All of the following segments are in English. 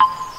you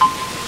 あ。